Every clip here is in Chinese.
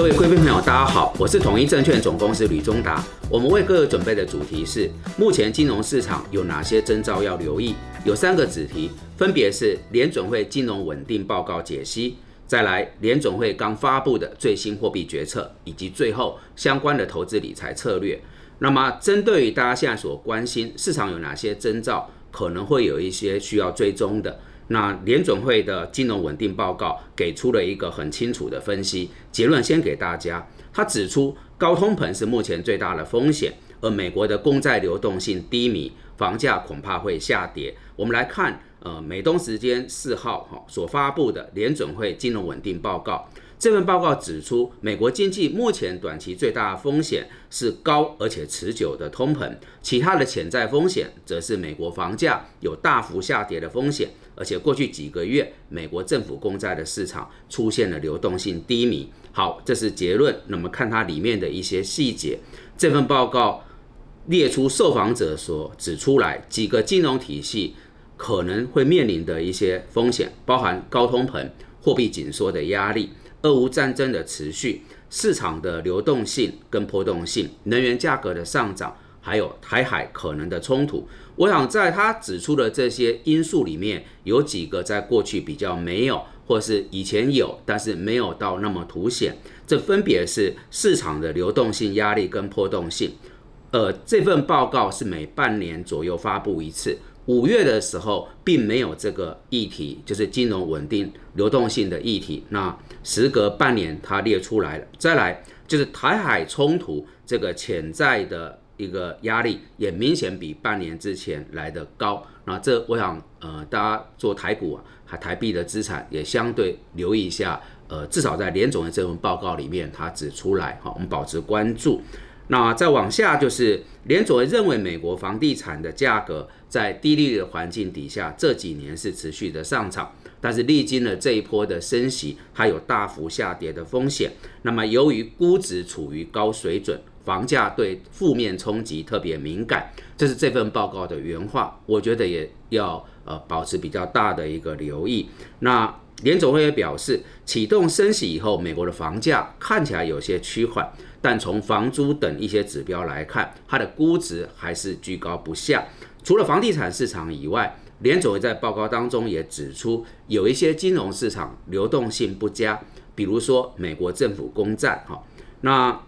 各位贵宾朋友，大家好，我是统一证券总公司吕中达。我们为各位准备的主题是：目前金融市场有哪些征兆要留意？有三个子题，分别是联准会金融稳定报告解析，再来联准会刚发布的最新货币决策，以及最后相关的投资理财策略。那么，针对于大家现在所关心市场有哪些征兆，可能会有一些需要追踪的。那联准会的金融稳定报告给出了一个很清楚的分析结论，先给大家。他指出，高通膨是目前最大的风险，而美国的公债流动性低迷，房价恐怕会下跌。我们来看，呃，美东时间四号哈所发布的联准会金融稳定报告。这份报告指出，美国经济目前短期最大的风险是高而且持久的通膨，其他的潜在风险则是美国房价有大幅下跌的风险，而且过去几个月美国政府公债的市场出现了流动性低迷。好，这是结论。那么看它里面的一些细节，这份报告列出受访者所指出来几个金融体系可能会面临的一些风险，包含高通膨、货币紧缩的压力。俄乌战争的持续、市场的流动性跟波动性、能源价格的上涨，还有台海可能的冲突，我想在他指出的这些因素里面，有几个在过去比较没有，或是以前有，但是没有到那么凸显。这分别是市场的流动性压力跟波动性。呃，这份报告是每半年左右发布一次。五月的时候，并没有这个议题，就是金融稳定、流动性的议题。那时隔半年，它列出来了。再来就是台海冲突这个潜在的一个压力，也明显比半年之前来的高。那这我想，呃，大家做台股啊，还台币的资产也相对留意一下。呃，至少在联总的这份报告里面，它指出来，哈，我们保持关注。那再往下就是联总会认为美国房地产的价格在低利率的环境底下，这几年是持续的上涨，但是历经了这一波的升息，它有大幅下跌的风险。那么由于估值处于高水准，房价对负面冲击特别敏感，这是这份报告的原话。我觉得也要呃保持比较大的一个留意。那联总会也表示，启动升息以后，美国的房价看起来有些趋缓。但从房租等一些指标来看，它的估值还是居高不下。除了房地产市场以外，联总会在报告当中也指出，有一些金融市场流动性不佳，比如说美国政府公债。哈，那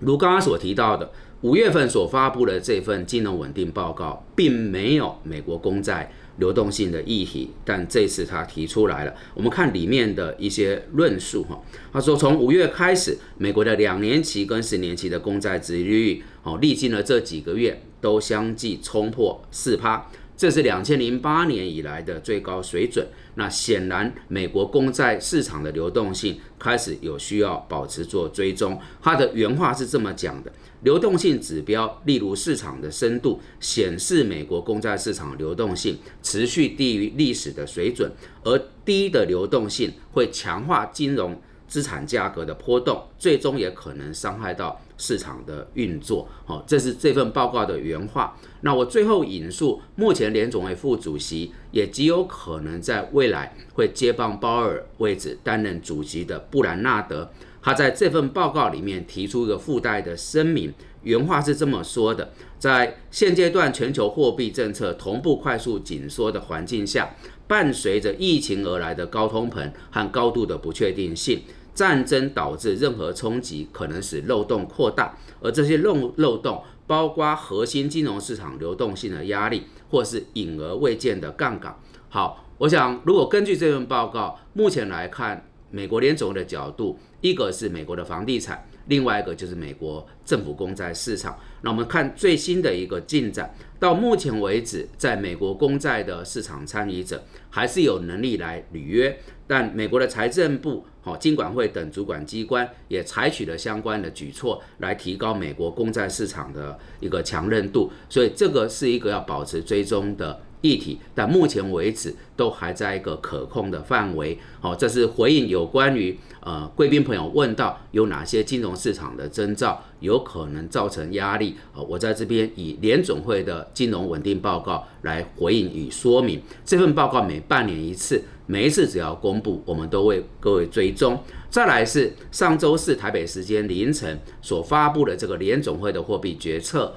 如刚刚所提到的，五月份所发布的这份金融稳定报告，并没有美国公债。流动性的议题，但这次他提出来了。我们看里面的一些论述哈，他说从五月开始，美国的两年期跟十年期的公债殖利率，哦，历经了这几个月都相继冲破四趴，这是两千零八年以来的最高水准。那显然，美国公债市场的流动性开始有需要保持做追踪。他的原话是这么讲的。流动性指标，例如市场的深度，显示美国公债市场流动性持续低于历史的水准，而低的流动性会强化金融资产价格的波动，最终也可能伤害到市场的运作。好，这是这份报告的原话。那我最后引述，目前联总会副主席也极有可能在未来会接棒鲍尔位置担任主席的布兰纳德。他在这份报告里面提出一个附带的声明，原话是这么说的：在现阶段全球货币政策同步快速紧缩的环境下，伴随着疫情而来的高通膨和高度的不确定性，战争导致任何冲击可能使漏洞扩大，而这些漏漏洞包括核心金融市场流动性的压力，或是隐而未见的杠杆。好，我想如果根据这份报告，目前来看。美国联总的角度，一个是美国的房地产，另外一个就是美国政府公债市场。那我们看最新的一个进展，到目前为止，在美国公债的市场参与者还是有能力来履约，但美国的财政部、好金管会等主管机关也采取了相关的举措来提高美国公债市场的一个强韧度，所以这个是一个要保持追踪的。议题，但目前为止都还在一个可控的范围。好，这是回应有关于呃贵宾朋友问到有哪些金融市场的征兆有可能造成压力。呃，我在这边以联总会的金融稳定报告来回应与说明。这份报告每半年一次，每一次只要公布，我们都为各位追踪。再来是上周四台北时间凌晨所发布的这个联总会的货币决策。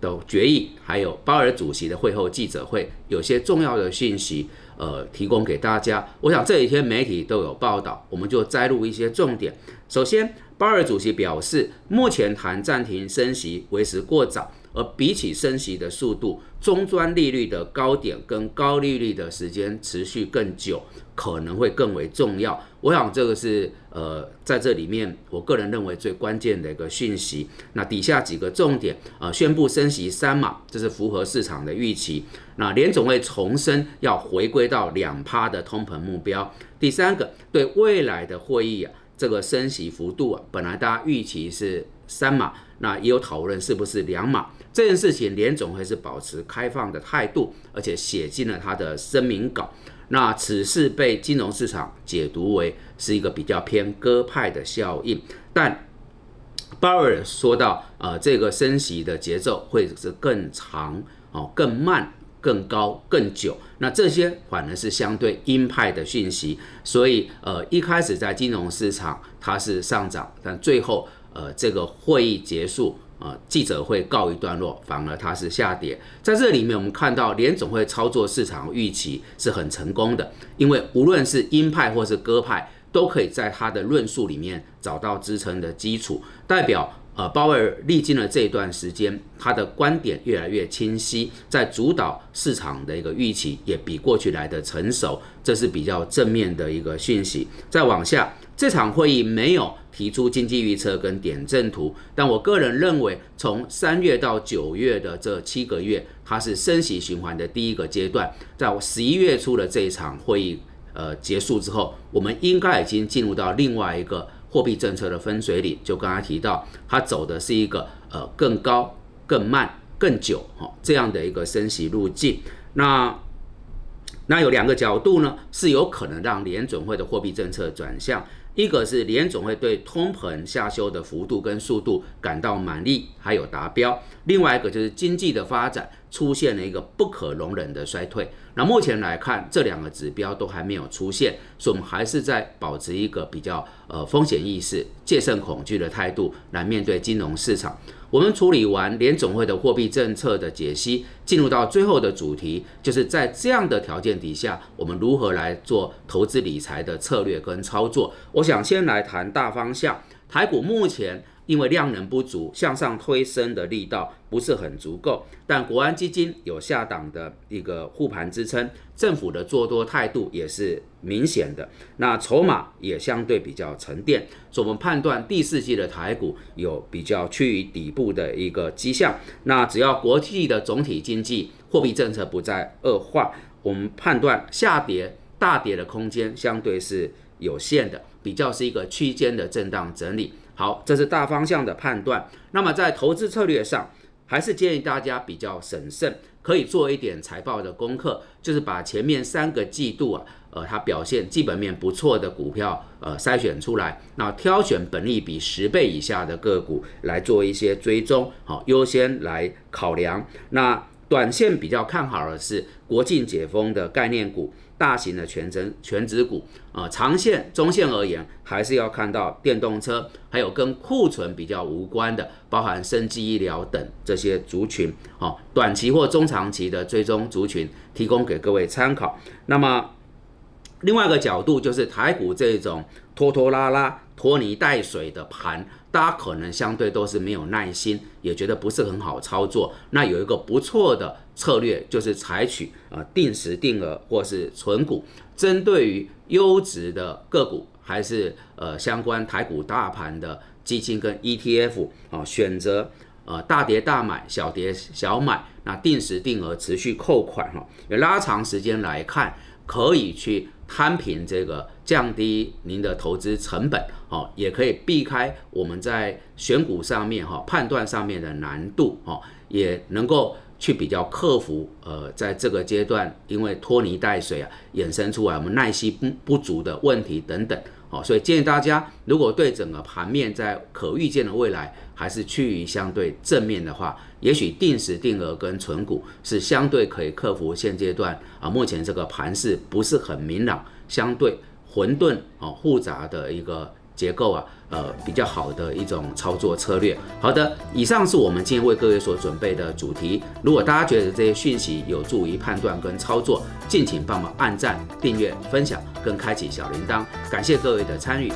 的决议，还有鲍尔主席的会后记者会，有些重要的信息，呃，提供给大家。我想这几天媒体都有报道，我们就摘录一些重点。首先，鲍尔主席表示，目前谈暂停升息为时过早。而比起升息的速度，中专利率的高点跟高利率的时间持续更久，可能会更为重要。我想这个是呃在这里面，我个人认为最关键的一个讯息。那底下几个重点啊，宣布升息三码，这是符合市场的预期。那联总会重申要回归到两趴的通膨目标。第三个，对未来的会议啊，这个升息幅度啊，本来大家预期是三码，那也有讨论是不是两码。这件事情，联总会是保持开放的态度，而且写进了他的声明稿。那此事被金融市场解读为是一个比较偏鸽派的效应。但鲍尔说到，呃，这个升息的节奏会是更长、哦更慢、更高、更久。那这些反而是相对鹰派的讯息。所以，呃，一开始在金融市场它是上涨，但最后，呃，这个会议结束。呃，记者会告一段落，反而它是下跌。在这里面，我们看到联总会操作市场预期是很成功的，因为无论是鹰派或是鸽派，都可以在他的论述里面找到支撑的基础，代表呃鲍威尔历经了这一段时间，他的观点越来越清晰，在主导市场的一个预期也比过去来的成熟，这是比较正面的一个讯息。再往下。这场会议没有提出经济预测跟点阵图，但我个人认为，从三月到九月的这七个月，它是升息循环的第一个阶段。在十一月初的这一场会议呃结束之后，我们应该已经进入到另外一个货币政策的分水岭。就刚才提到，它走的是一个呃更高、更慢、更久哈这样的一个升息路径。那那有两个角度呢，是有可能让联准会的货币政策转向。一个是联总会对通膨下修的幅度跟速度感到满意，还有达标；另外一个就是经济的发展出现了一个不可容忍的衰退。那目前来看，这两个指标都还没有出现，所以我们还是在保持一个比较呃风险意识、戒慎恐惧的态度来面对金融市场。我们处理完联总会的货币政策的解析，进入到最后的主题，就是在这样的条件底下，我们如何来做投资理财的策略跟操作。我想先来谈大方向，台股目前。因为量能不足，向上推升的力道不是很足够，但国安基金有下档的一个护盘支撑，政府的做多态度也是明显的，那筹码也相对比较沉淀，所以我们判断第四季的台股有比较趋于底部的一个迹象。那只要国际的总体经济货币政策不再恶化，我们判断下跌大跌的空间相对是有限的，比较是一个区间的震荡整理。好，这是大方向的判断。那么在投资策略上，还是建议大家比较审慎，可以做一点财报的功课，就是把前面三个季度啊，呃，它表现基本面不错的股票，呃，筛选出来，那挑选本利比十倍以下的个股来做一些追踪，好，优先来考量。那短线比较看好的是国境解封的概念股。大型的全真全指股啊，长线、中线而言，还是要看到电动车，还有跟库存比较无关的，包含生技医疗等这些族群，哦，短期或中长期的追踪族群，提供给各位参考。那么，另外一个角度就是台股这种拖拖拉拉、拖泥带水的盘。大家可能相对都是没有耐心，也觉得不是很好操作。那有一个不错的策略，就是采取呃定时定额或是存股，针对于优质的个股，还是呃相关台股大盘的基金跟 ETF 啊，选择呃大跌大买，小跌小买，那定时定额持续扣款哈，拉长时间来看，可以去。摊平这个，降低您的投资成本，哦，也可以避开我们在选股上面哈判断上面的难度，哦，也能够去比较克服呃在这个阶段因为拖泥带水啊衍生出来我们耐心不不足的问题等等。好，所以建议大家，如果对整个盘面在可预见的未来还是趋于相对正面的话，也许定时定额跟存股是相对可以克服现阶段啊目前这个盘势不是很明朗、相对混沌啊复杂的一个。结构啊，呃，比较好的一种操作策略。好的，以上是我们今天为各位所准备的主题。如果大家觉得这些讯息有助于判断跟操作，敬请帮忙按赞、订阅、分享跟开启小铃铛。感谢各位的参与。